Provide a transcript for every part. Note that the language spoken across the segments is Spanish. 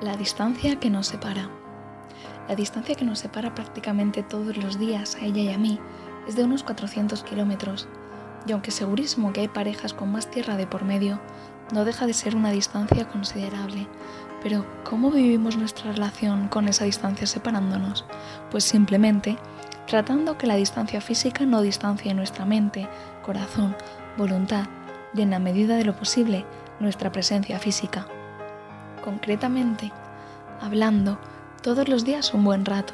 La distancia que nos separa. La distancia que nos separa prácticamente todos los días a ella y a mí es de unos 400 kilómetros, y aunque segurísimo que hay parejas con más tierra de por medio, no deja de ser una distancia considerable. Pero, ¿cómo vivimos nuestra relación con esa distancia separándonos? Pues simplemente tratando que la distancia física no distancie nuestra mente, corazón, voluntad y en la medida de lo posible nuestra presencia física concretamente, hablando todos los días un buen rato,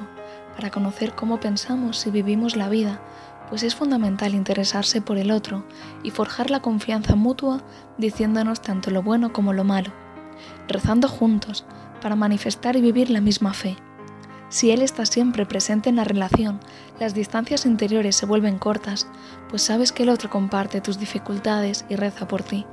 para conocer cómo pensamos y vivimos la vida, pues es fundamental interesarse por el otro y forjar la confianza mutua diciéndonos tanto lo bueno como lo malo, rezando juntos para manifestar y vivir la misma fe. Si Él está siempre presente en la relación, las distancias interiores se vuelven cortas, pues sabes que el otro comparte tus dificultades y reza por ti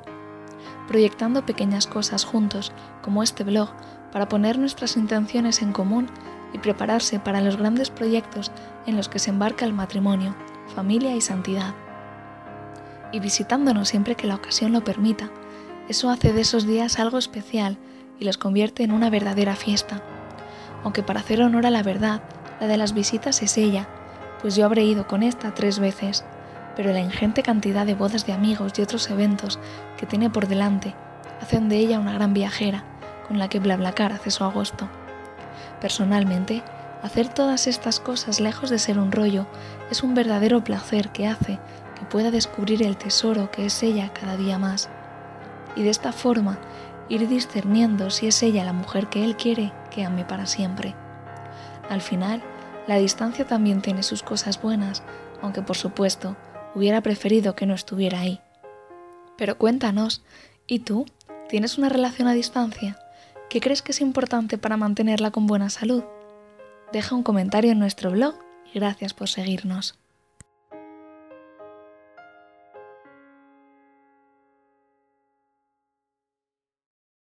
proyectando pequeñas cosas juntos, como este blog, para poner nuestras intenciones en común y prepararse para los grandes proyectos en los que se embarca el matrimonio, familia y santidad. Y visitándonos siempre que la ocasión lo permita, eso hace de esos días algo especial y los convierte en una verdadera fiesta. Aunque para hacer honor a la verdad, la de las visitas es ella, pues yo habré ido con esta tres veces pero la ingente cantidad de bodas de amigos y otros eventos que tiene por delante hacen de ella una gran viajera con la que BlaBlaCar hace su agosto. Personalmente, hacer todas estas cosas lejos de ser un rollo es un verdadero placer que hace que pueda descubrir el tesoro que es ella cada día más. Y de esta forma ir discerniendo si es ella la mujer que él quiere que ame para siempre. Al final, la distancia también tiene sus cosas buenas, aunque por supuesto, hubiera preferido que no estuviera ahí. Pero cuéntanos, ¿y tú? ¿Tienes una relación a distancia? ¿Qué crees que es importante para mantenerla con buena salud? Deja un comentario en nuestro blog y gracias por seguirnos.